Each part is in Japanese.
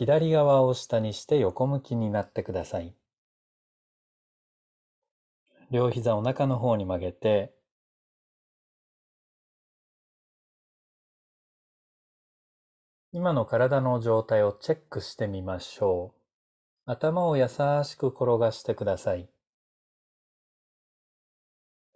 左側を下にして横向きになってください。両膝お腹の方に曲げて、今の体の状態をチェックしてみましょう。頭を優しく転がしてください。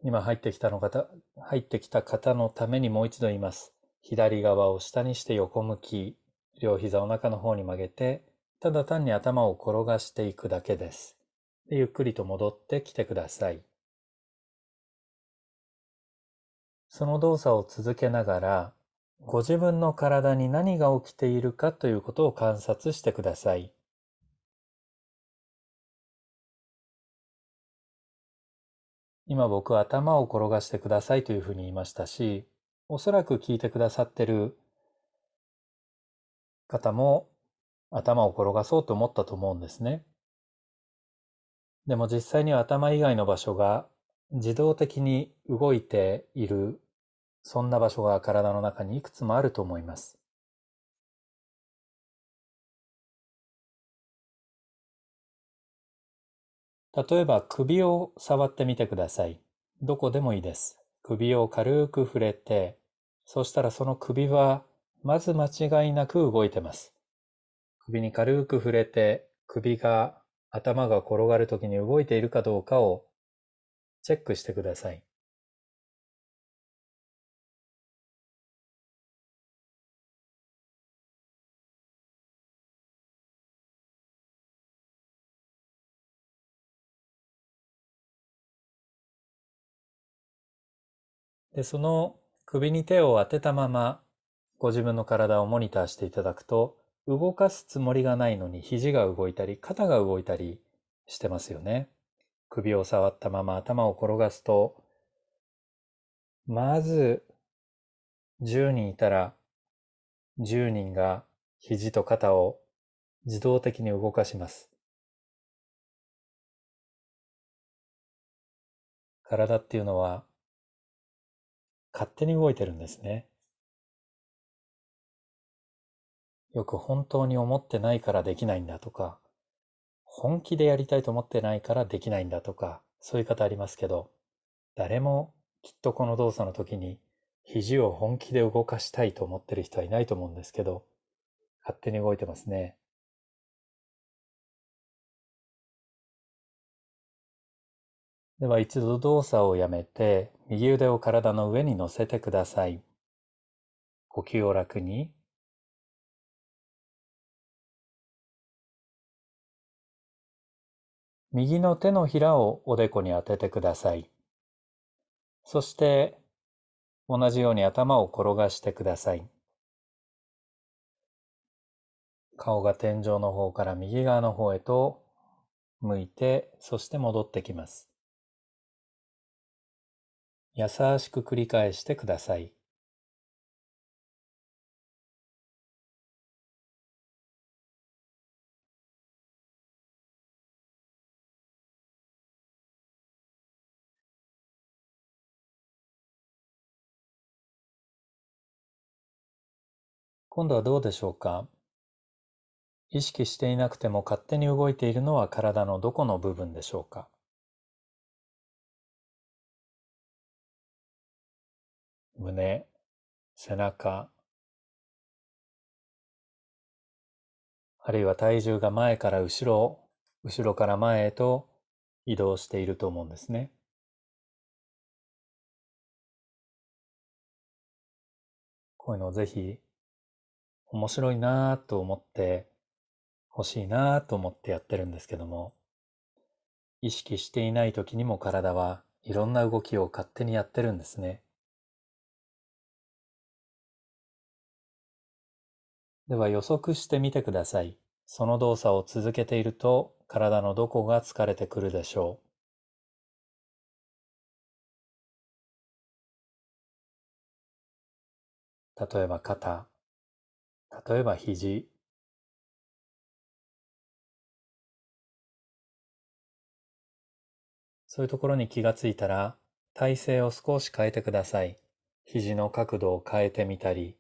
今入ってきたの方、入ってきた方のためにもう一度言います。左側を下にして横向き、両膝お腹の方に曲げて、ただ単に頭を転がしていくだけです。でゆっくりと戻ってきてください。その動作を続けながら、ご自分の体に何が起きているかということを観察してください。今僕は頭を転がしてくださいというふうに言いましたし、おそらく聞いてくださってる方も頭を転がそうと思ったと思うんですね。でも実際には頭以外の場所が自動的に動いているそんな場所が体の中にいくつもあると思います。例えば首を触ってみてください。どこでもいいです。首を軽く触れて、そしたらその首はまず間違いなく動いてます。首に軽く触れて、首が頭が転がるときに動いているかどうかをチェックしてください。で、その首に手を当てたまま、ご自分の体をモニターしていただくと、動かすつもりがないのに肘が動いたり、肩が動いたりしてますよね。首を触ったまま頭を転がすと、まず、10人いたら、10人が肘と肩を自動的に動かします。体っていうのは勝手に動いてるんですね。よく本当に思ってないからできないんだとか、本気でやりたいと思ってないからできないんだとか、そういう方ありますけど、誰もきっとこの動作の時に肘を本気で動かしたいと思ってる人はいないと思うんですけど、勝手に動いてますね。では一度動作をやめて、右腕を体の上に乗せてください。呼吸を楽に。右の手のひらをおでこに当ててください。そして同じように頭を転がしてください。顔が天井の方から右側の方へと向いて、そして戻ってきます。優しく繰り返してください。今度はどうでしょうか？意識していなくても勝手に動いているのは体のどこの部分でしょうか？胸、背中、あるいは体重が前から後ろ、後ろから前へと移動していると思うんですね。こういうのをぜひ面白いなぁと思って欲しいなぁと思ってやってるんですけども意識していない時にも体はいろんな動きを勝手にやってるんですね。では予測してみてください。その動作を続けていると体のどこが疲れてくるでしょう例えば肩、例えば肘、そういうところに気がついたら体勢を少し変えてください。肘の角度を変えてみたり、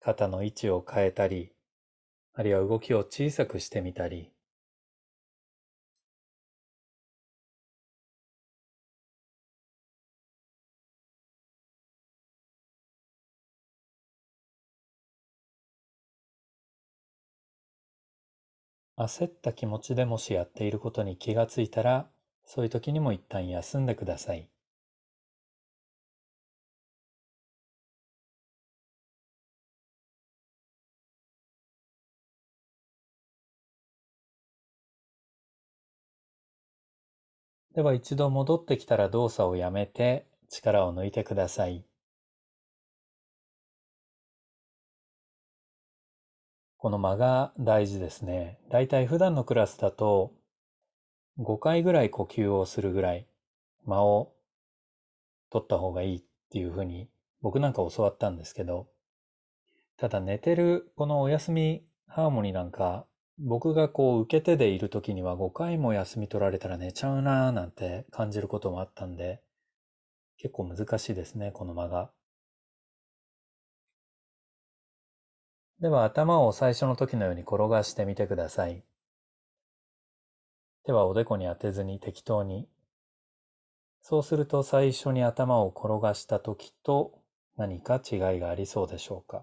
肩の位置を変えたり、あるいは動きを小さくしてみたり、焦った気持ちでもしやっていることに気がついたら、そういう時にも一旦休んでください。では一度戻ってきたら動作をやめて力を抜いてください。この間が大事ですね。だいたい普段のクラスだと5回ぐらい呼吸をするぐらい間を取った方がいいっていうふうに僕なんか教わったんですけど、ただ寝てるこのお休みハーモニーなんか僕がこう受け手でいる時には5回も休み取られたら寝ちゃうなーなんて感じることもあったんで、結構難しいですね、この間が。では頭を最初の時のように転がしてみてください。手はおでこに当てずに適当に。そうすると最初に頭を転がした時と何か違いがありそうでしょうか。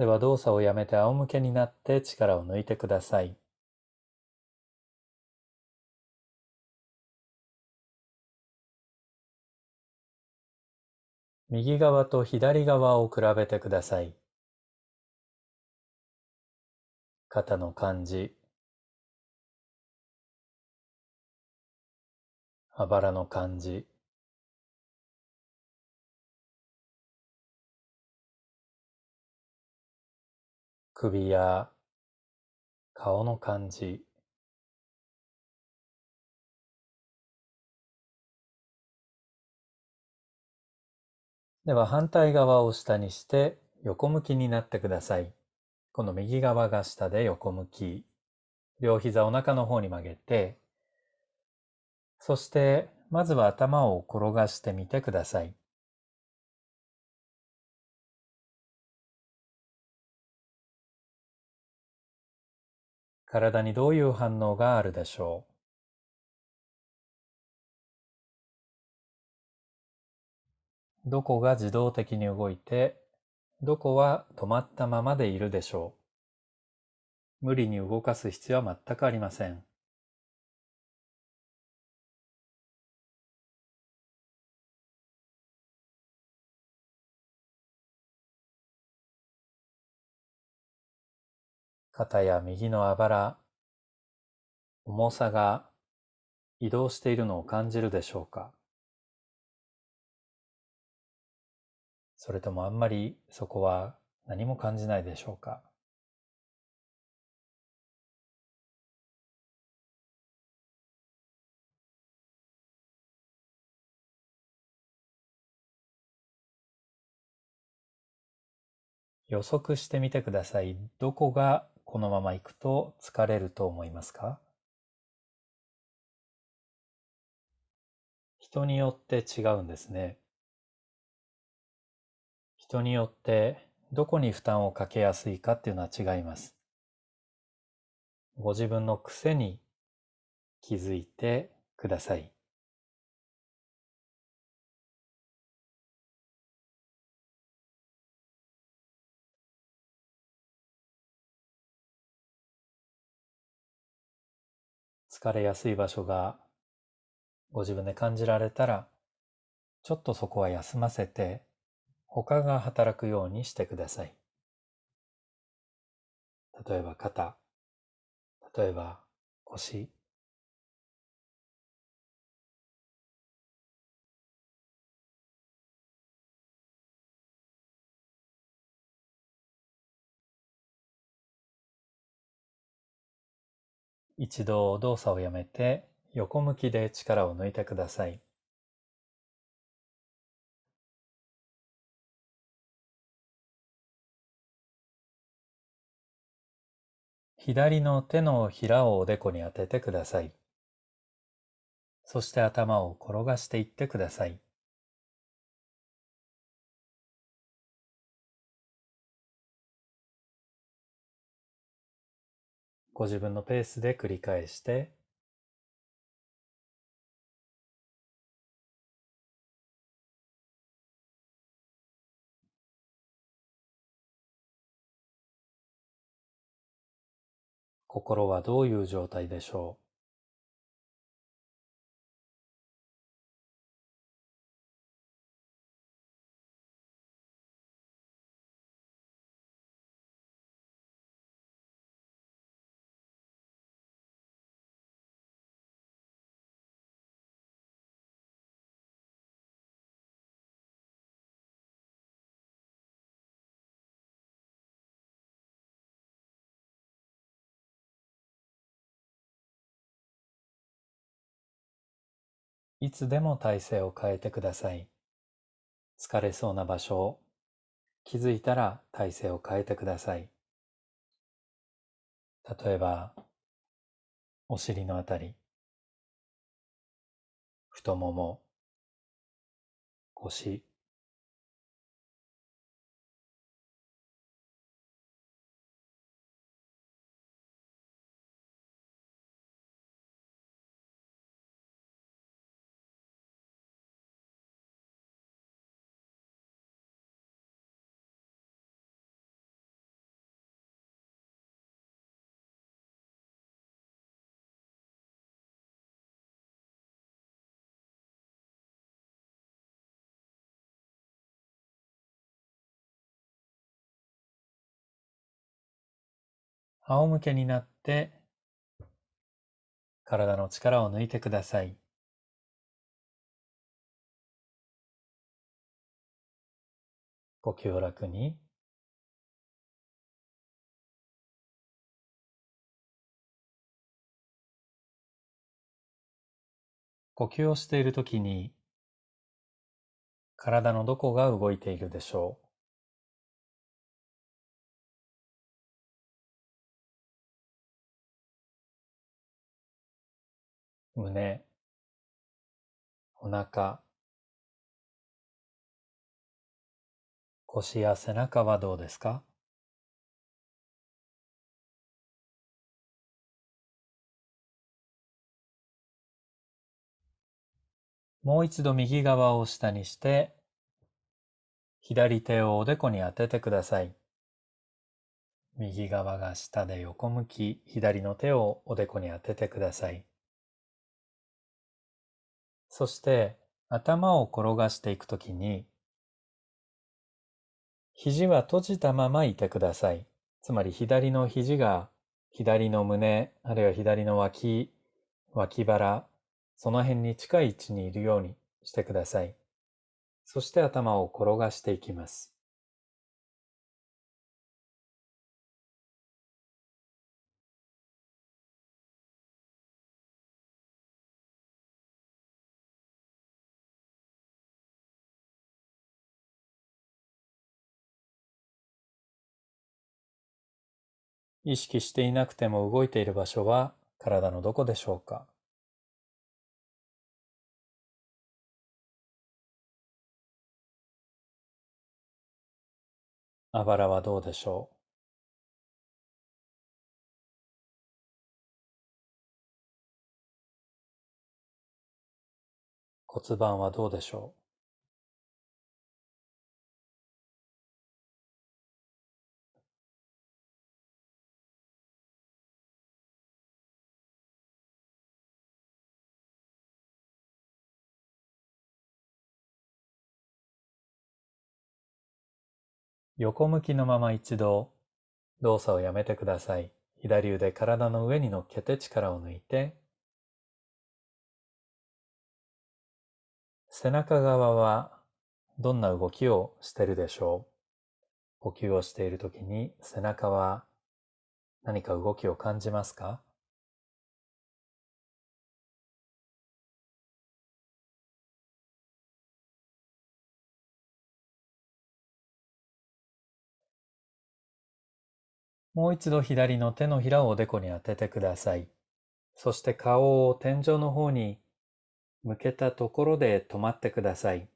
では動作をやめて仰向けになって力を抜いてください。右側と左側を比べてください。肩の感じ、あばらの感じ、首や顔の感じでは反対側を下にして横向きになってください。この右側が下で横向き。両膝お腹の方に曲げて、そしてまずは頭を転がしてみてください。体にどういう反応があるでしょう？どこが自動的に動いて、どこは止まったままでいるでしょう？無理に動かす必要は全くありません。肩や右のあばら、重さが移動しているのを感じるでしょうか？それともあんまりそこは何も感じないでしょうか？予測してみてください。どこがこのまま行くと疲れると思いますか？人によって違うんですね。人によってどこに負担をかけやすいかっていうのは違います。ご自分の癖に気づいてください。疲れやすい場所がご自分で感じられたら、ちょっとそこは休ませて、他が働くようにしてください。例えば肩、例えば腰、一度動作をやめて横向きで力を抜いてください。左の手のひらをおでこに当ててください。そして頭を転がしていってください。ご自分のペースで繰り返して。心はどういう状態でしょう？いつでも体勢を変えてください。疲れそうな場所を気づいたら体勢を変えてください。例えば、お尻のあたり、太もも、腰、仰向けになって体の力を抜いてください。呼吸を楽に。呼吸をしているときに体のどこが動いているでしょう胸、お腹、腰や背中はどうですか？もう一度右側を下にして、左手をおでこに当ててください。右側が下で横向き、左の手をおでこに当ててください。そして頭を転がしていくときに、肘は閉じたままいてください。つまり左の肘が左の胸、あるいは左の脇、脇腹、その辺に近い位置にいるようにしてください。そして頭を転がしていきます。意識していなくても動いている場所は体のどこでしょうか？あばらはどうでしょう？骨盤はどうでしょう？横向きのまま一度動作をやめてください。左腕体の上に乗っけて力を抜いて、背中側はどんな動きをしてるでしょう呼吸をしているときに背中は何か動きを感じますか？もう一度左の手のひらをおでこに当ててください。そして顔を天井の方に向けたところで止まってください。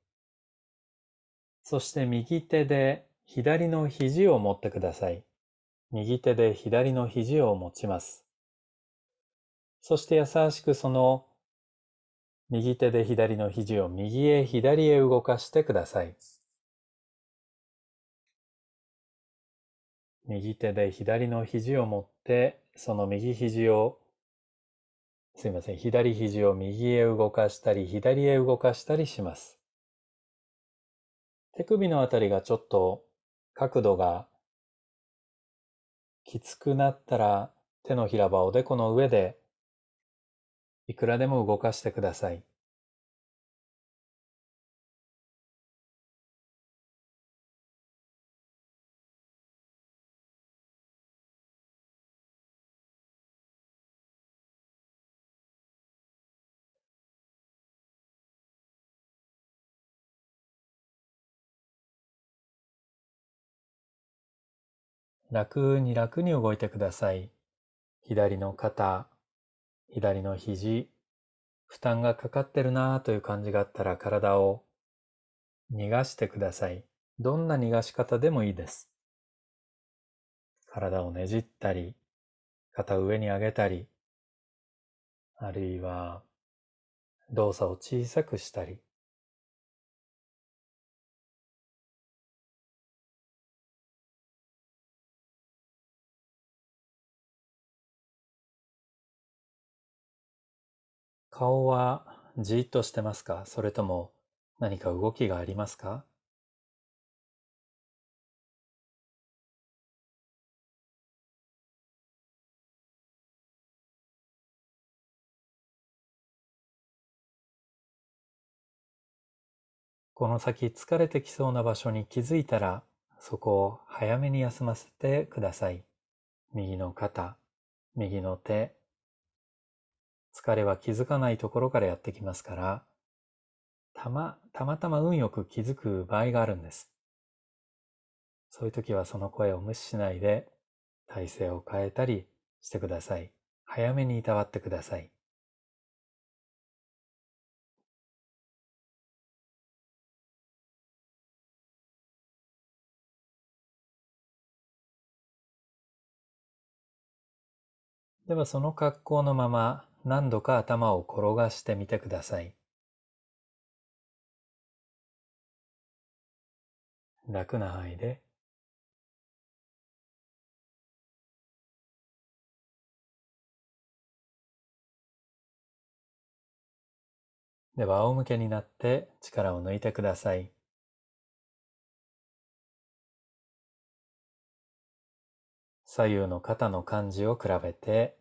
そして右手で左の肘を持ってください。右手で左の肘を持ちます。そして優しくその右手で左の肘を右へ左へ動かしてください。右手で左の肘を持って、その右肘を、すいません、左肘を右へ動かしたり、左へ動かしたりします。手首のあたりがちょっと角度がきつくなったら、手のひらばおでこの上でいくらでも動かしてください。楽に楽に動いてください。左の肩、左の肘、負担がかかってるなぁという感じがあったら体を逃がしてください。どんな逃がし方でもいいです。体をねじったり、肩上に上げたり、あるいは動作を小さくしたり、顔はじっとしてますか？それとも何か動きがありますか？この先疲れてきそうな場所に気づいたらそこを早めに休ませてください。右の肩、右の手、疲れは気づかないところからやってきますから、たま、たまたま運よく気づく場合があるんです。そういう時はその声を無視しないで、体勢を変えたりしてください。早めにいたわってください。ではその格好のまま何度か頭を転がしてみてください。楽な範囲ででは仰向けになって力を抜いてください。左右の肩の感じを比べて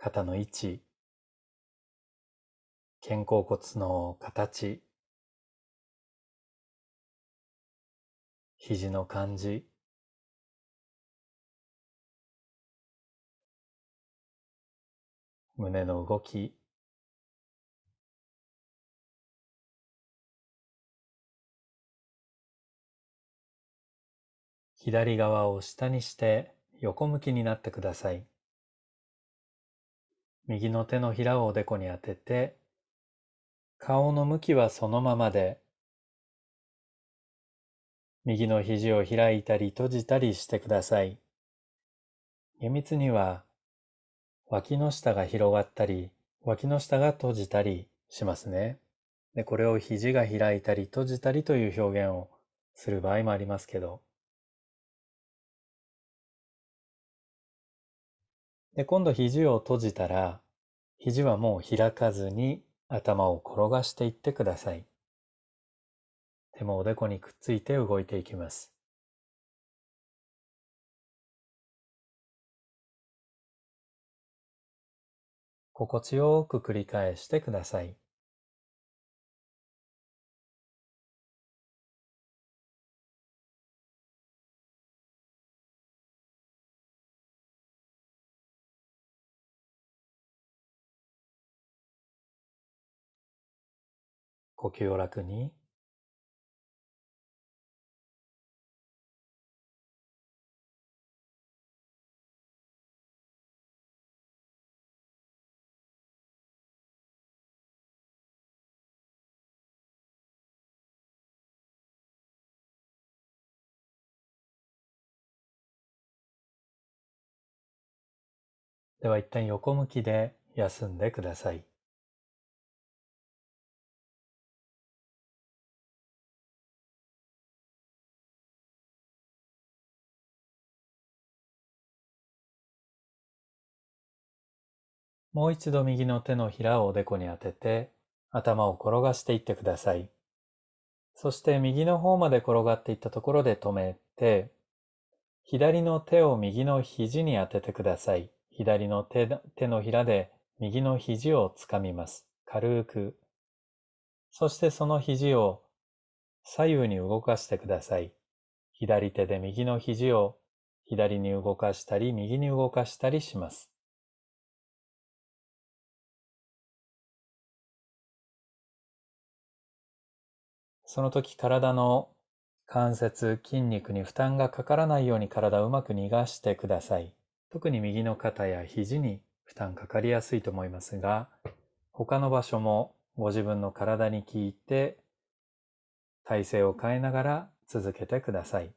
肩の位置、肩甲骨の形、肘の感じ、胸の動き、左側を下にして横向きになってください。右の手のひらをおでこに当てて、顔の向きはそのままで、右の肘を開いたり閉じたりしてください。厳密には、脇の下が広がったり、脇の下が閉じたりしますね。で、これを肘が開いたり閉じたりという表現をする場合もありますけど、で、今度肘を閉じたら、肘はもう開かずに頭を転がしていってください。手もおでこにくっついて動いていきます。心地よく繰り返してください。呼吸を楽にでは一旦横向きで休んでください。もう一度右の手のひらをおでこに当てて頭を転がしていってください。そして右の方まで転がっていったところで止めて、左の手を右の肘に当ててください。左の手手のひらで右の肘をつかみます。軽く。そしてその肘を左右に動かしてください。左手で右の肘を左に動かしたり右に動かしたりします。その時体の関節、筋肉に負担がかからないように体をうまく逃がしてください。特に右の肩や肘に負担かかりやすいと思いますが、他の場所もご自分の体に効いて体勢を変えながら続けてください。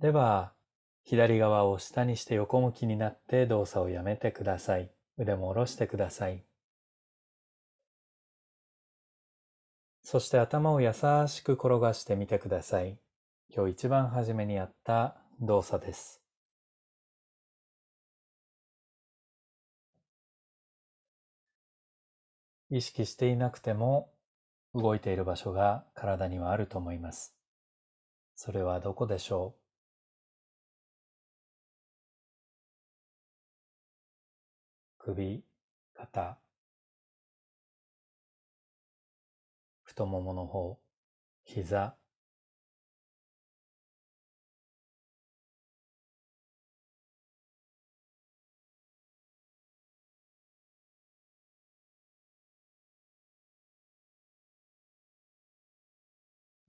では、左側を下にして横向きになって動作をやめてください。腕も下ろしてください。そして頭を優しく転がしてみてください。今日一番初めにやった動作です。意識していなくても動いている場所が体にはあると思います。それはどこでしょう？首、肩、太ももの方、膝、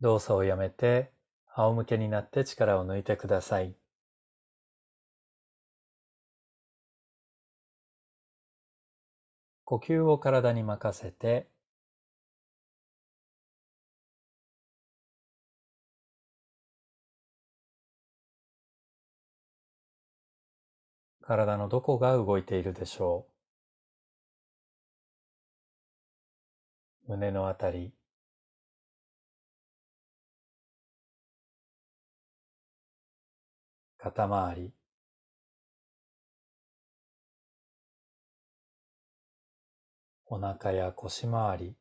動作をやめて仰向けになって力を抜いてください。呼吸を体に任せて体のどこが動いているでしょう。胸のあたり。肩周り。お腹や腰回り